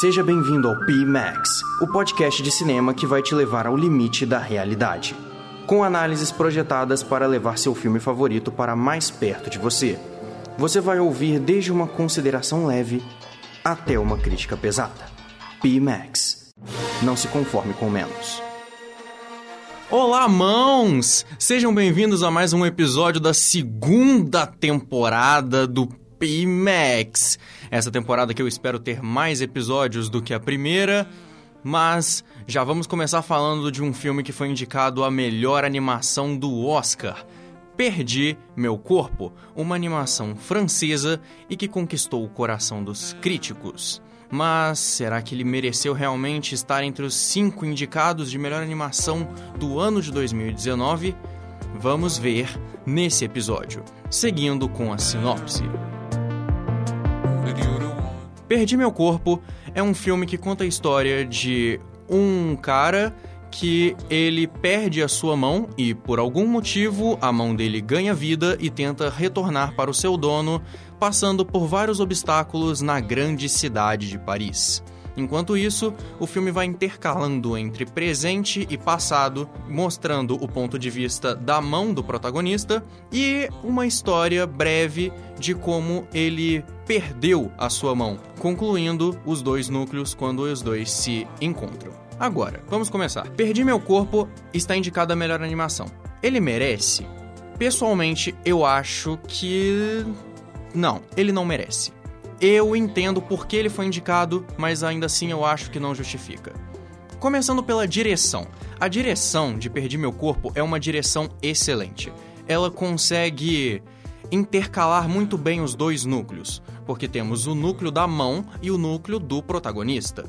Seja bem-vindo ao P-Max, o podcast de cinema que vai te levar ao limite da realidade. Com análises projetadas para levar seu filme favorito para mais perto de você. Você vai ouvir desde uma consideração leve até uma crítica pesada. P-Max. Não se conforme com menos. Olá, mãos! Sejam bem-vindos a mais um episódio da segunda temporada do P-Max. Essa temporada que eu espero ter mais episódios do que a primeira, mas já vamos começar falando de um filme que foi indicado a melhor animação do Oscar. Perdi Meu Corpo, uma animação francesa e que conquistou o coração dos críticos. Mas será que ele mereceu realmente estar entre os cinco indicados de melhor animação do ano de 2019? Vamos ver nesse episódio, seguindo com a sinopse. Perdi Meu Corpo é um filme que conta a história de um cara que ele perde a sua mão e, por algum motivo, a mão dele ganha vida e tenta retornar para o seu dono, passando por vários obstáculos na grande cidade de Paris. Enquanto isso, o filme vai intercalando entre presente e passado, mostrando o ponto de vista da mão do protagonista e uma história breve de como ele perdeu a sua mão, concluindo os dois núcleos quando os dois se encontram. Agora, vamos começar. Perdi Meu Corpo está indicado a melhor animação. Ele merece? Pessoalmente, eu acho que. Não, ele não merece. Eu entendo por que ele foi indicado, mas ainda assim eu acho que não justifica. Começando pela direção. A direção de Perdi Meu Corpo é uma direção excelente. Ela consegue intercalar muito bem os dois núcleos, porque temos o núcleo da mão e o núcleo do protagonista.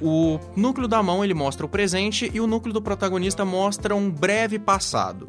O núcleo da mão ele mostra o presente e o núcleo do protagonista mostra um breve passado.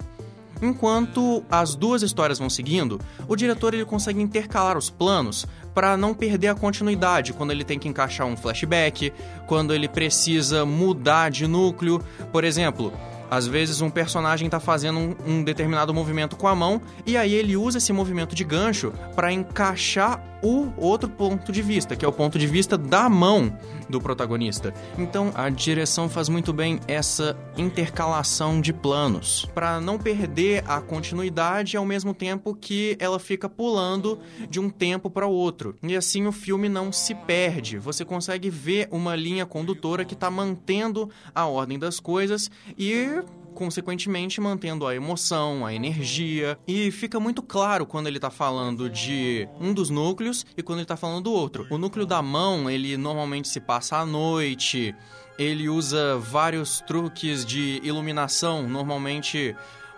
Enquanto as duas histórias vão seguindo, o diretor ele consegue intercalar os planos para não perder a continuidade quando ele tem que encaixar um flashback, quando ele precisa mudar de núcleo. Por exemplo, às vezes um personagem está fazendo um, um, determinado movimento com a mão e aí ele usa esse movimento de gancho para encaixar o outro ponto de vista, que é o ponto de vista da mão do protagonista. Então a direção faz muito bem essa intercalação de planos para não perder a continuidade ao mesmo tempo que ela fica pulando de um tempo para o outro. E assim o filme não se perde. Você consegue ver uma linha condutora que está mantendo a ordem das coisas e consequentemente mantendo a emoção, a energia. E fica muito claro quando ele tá falando de um dos núcleos e quando ele tá falando do outro. O núcleo da mão, ele normalmente se passa à noite, ele usa vários truques de iluminação, normalmente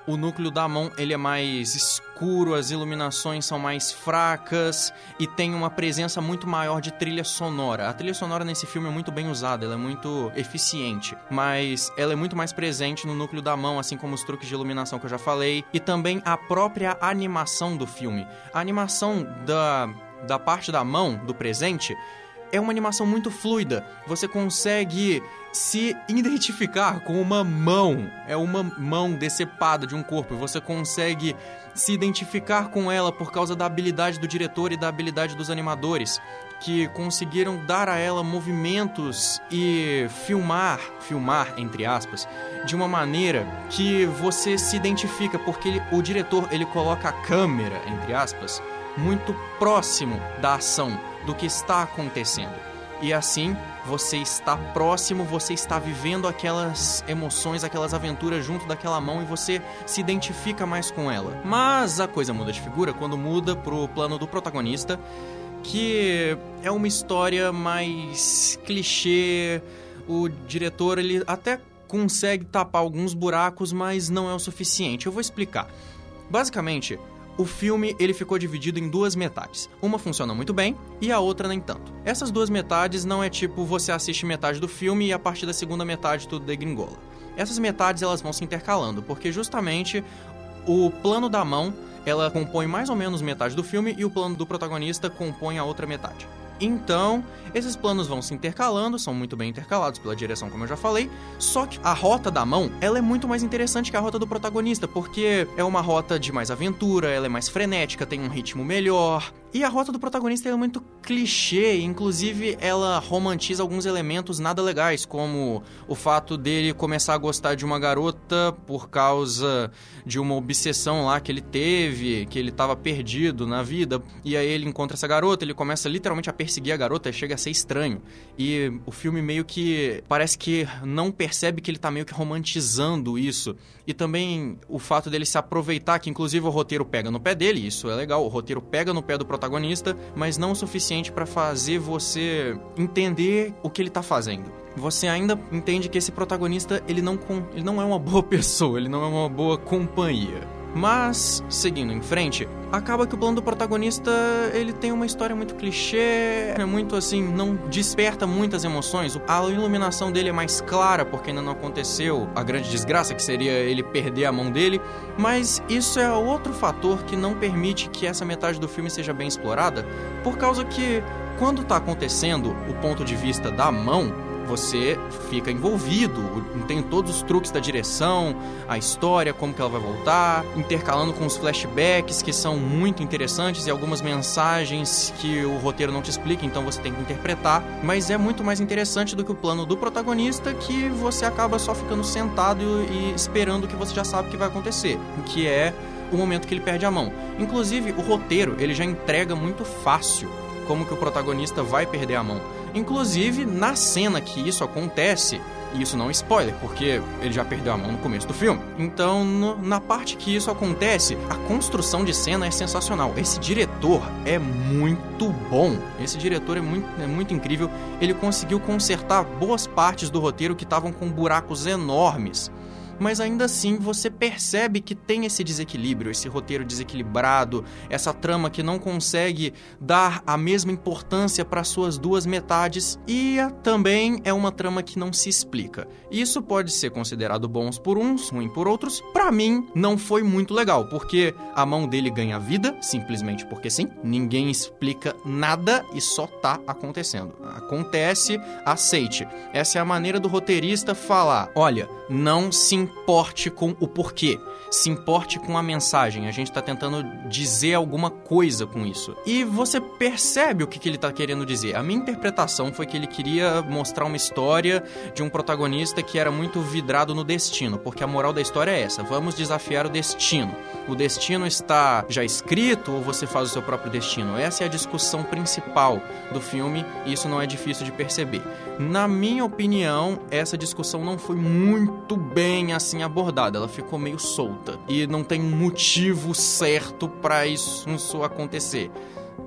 o núcleo da mão ele é mais escuro, as iluminações são mais fracas e tem uma presença muito maior de trilha sonora. A trilha sonora nesse filme é muito bem usada, ela é muito eficiente, mas ela é muito mais presente no núcleo da mão, assim como os truques de iluminação que eu já falei, e também a própria animação do filme. A animação da, da parte da mão, do presente, é uma animação muito fluida. Você consegue se identificar com uma mão. É uma mão decepada de um corpo. Você consegue se identificar com ela por causa da habilidade do diretor e da habilidade dos animadores, que conseguiram dar a ela movimentos e filmar, filmar entre aspas, de uma maneira que você se identifica, porque ele, o diretor ele coloca a câmera entre aspas muito próximo da ação do que está acontecendo. E assim, você está próximo, você está vivendo aquelas emoções, aquelas aventuras junto daquela mão e você se identifica mais com ela. Mas a coisa muda de figura quando muda pro plano do protagonista, que é uma história mais clichê. O diretor ele até consegue tapar alguns buracos, mas não é o suficiente. Eu vou explicar. Basicamente, o filme ele ficou dividido em duas metades. Uma funciona muito bem e a outra nem tanto. Essas duas metades não é tipo você assiste metade do filme e a partir da segunda metade tudo degringola. Essas metades elas vão se intercalando, porque justamente o plano da mão ela compõe mais ou menos metade do filme e o plano do protagonista compõe a outra metade. Então, esses planos vão se intercalando, são muito bem intercalados pela direção, como eu já falei. Só que a rota da mão, ela é muito mais interessante que a rota do protagonista, porque é uma rota de mais aventura, ela é mais frenética, tem um ritmo melhor, E a rota do protagonista é muito clichê, inclusive ela romantiza alguns elementos nada legais, como o fato dele começar a gostar de uma garota por causa de uma obsessão lá que ele teve, que ele estava perdido na vida, e aí ele encontra essa garota, ele começa literalmente a perseguir a garota, chega a ser estranho. E o filme meio que parece que não percebe que ele está meio que romantizando isso. E também o fato dele se aproveitar, que inclusive o roteiro pega no pé dele, isso é legal, o roteiro pega no pé do protagonista, mas não o suficiente para fazer você entender o que ele tá fazendo. Você ainda entende que esse protagonista, ele não, ele não é uma boa pessoa, ele não é uma boa companhia. Mas, seguindo em frente, acaba que o plano do protagonista, ele tem uma história muito clichê, é muito assim, não desperta muitas emoções. A iluminação dele é mais clara porque ainda não aconteceu a grande desgraça que seria ele perder a mão dele, mas isso é outro fator que não permite que essa metade do filme seja bem explorada, por causa que quando tá acontecendo o ponto de vista da mão, você fica envolvido, tem todos os truques da direção, a história, como que ela vai voltar, intercalando com os flashbacks que são muito interessantes e algumas mensagens que o roteiro não te explica, então você tem que interpretar, mas é muito mais interessante do que o plano do protagonista que você acaba só ficando sentado e esperando o que você já sabe que vai acontecer, que é o momento que ele perde a mão. Inclusive, o roteiro, ele já entrega muito fácil como que o protagonista vai perder a mão. Inclusive, na cena que isso acontece, e isso não é spoiler, porque ele já perdeu a mão no começo do filme. Então, no, na parte que isso acontece, a construção de cena é sensacional. Esse diretor é muito bom. Esse diretor é muito, é muito incrível. Ele conseguiu consertar boas partes do roteiro que estavam com buracos enormes mas ainda assim você percebe que tem esse desequilíbrio, esse roteiro desequilibrado, essa trama que não consegue dar a mesma importância para suas duas metades e também é uma trama que não se explica. Isso pode ser considerado bons por uns, ruim por outros. Para mim não foi muito legal, porque a mão dele ganha vida simplesmente porque sim, ninguém explica nada e só tá acontecendo. Acontece, aceite. Essa é a maneira do roteirista falar: "Olha, não se importe com o porquê, se importe com a mensagem. A gente está tentando dizer alguma coisa com isso. E você percebe o que, que ele está querendo dizer. A minha interpretação foi que ele queria mostrar uma história de um protagonista que era muito vidrado no destino, porque a moral da história é essa: vamos desafiar o destino. O destino está já escrito ou você faz o seu próprio destino? Essa é a discussão principal do filme e isso não é difícil de perceber. Na minha opinião, essa discussão não foi muito bem assim abordada, ela ficou meio solta e não tem um motivo certo para isso, isso acontecer.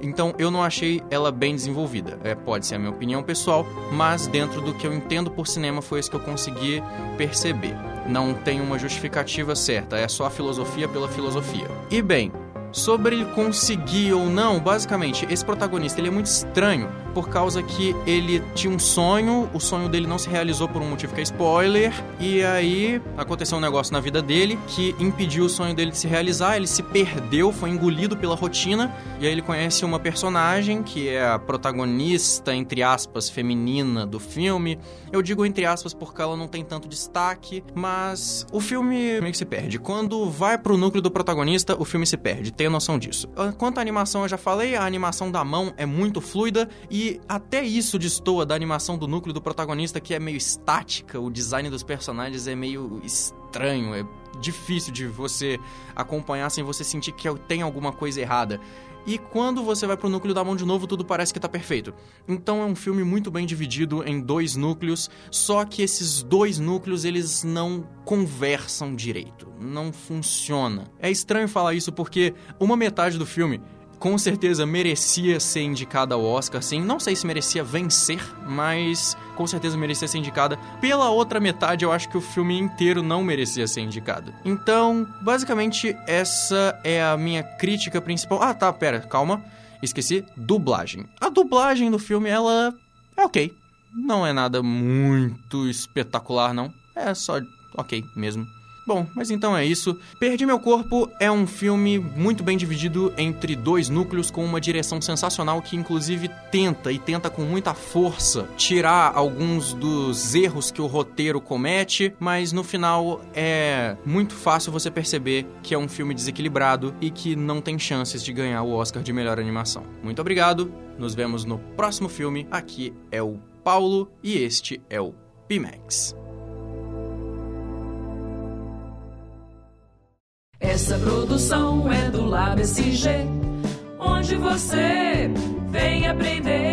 Então eu não achei ela bem desenvolvida. É, pode ser a minha opinião pessoal, mas dentro do que eu entendo por cinema foi isso que eu consegui perceber. Não tem uma justificativa certa, é só a filosofia pela filosofia. E bem, sobre ele conseguir ou não, basicamente, esse protagonista ele é muito estranho por causa que ele tinha um sonho, o sonho dele não se realizou por um motivo que é spoiler, e aí aconteceu um negócio na vida dele que impediu o sonho dele de se realizar, ele se perdeu, foi engolido pela rotina, e aí ele conhece uma personagem que é a protagonista, entre aspas, feminina do filme. Eu digo entre aspas porque ela não tem tanto destaque, mas o filme meio que se perde. Quando vai pro núcleo do protagonista, o filme se perde, tenha noção disso. Quanto à animação, eu já falei, a animação da mão é muito fluida e e até isso destoa da animação do núcleo do protagonista, que é meio estática, o design dos personagens é meio estranho, é difícil de você acompanhar sem você sentir que tem alguma coisa errada. E quando você vai pro núcleo da mão de novo, tudo parece que tá perfeito. Então é um filme muito bem dividido em dois núcleos, só que esses dois núcleos eles não conversam direito, não funciona. É estranho falar isso porque uma metade do filme com certeza merecia ser indicada ao Oscar, sim. Não sei se merecia vencer, mas com certeza merecia ser indicada. Pela outra metade, eu acho que o filme inteiro não merecia ser indicado. Então, basicamente, essa é a minha crítica principal. Ah, tá, pera, calma. Esqueci. Dublagem. A dublagem do filme, ela é ok. Não é nada muito espetacular, não. É só ok mesmo. Bom, mas então é isso. Perdi Meu Corpo é um filme muito bem dividido entre dois núcleos com uma direção sensacional que inclusive tenta e tenta com muita força tirar alguns dos erros que o roteiro comete, mas no final é muito fácil você perceber que é um filme desequilibrado e que não tem chances de ganhar o Oscar de melhor animação. Muito obrigado. Nos vemos no próximo filme. Aqui é o Paulo e este é o Pimax. Essa produção é do Lab SG, onde você vem aprender.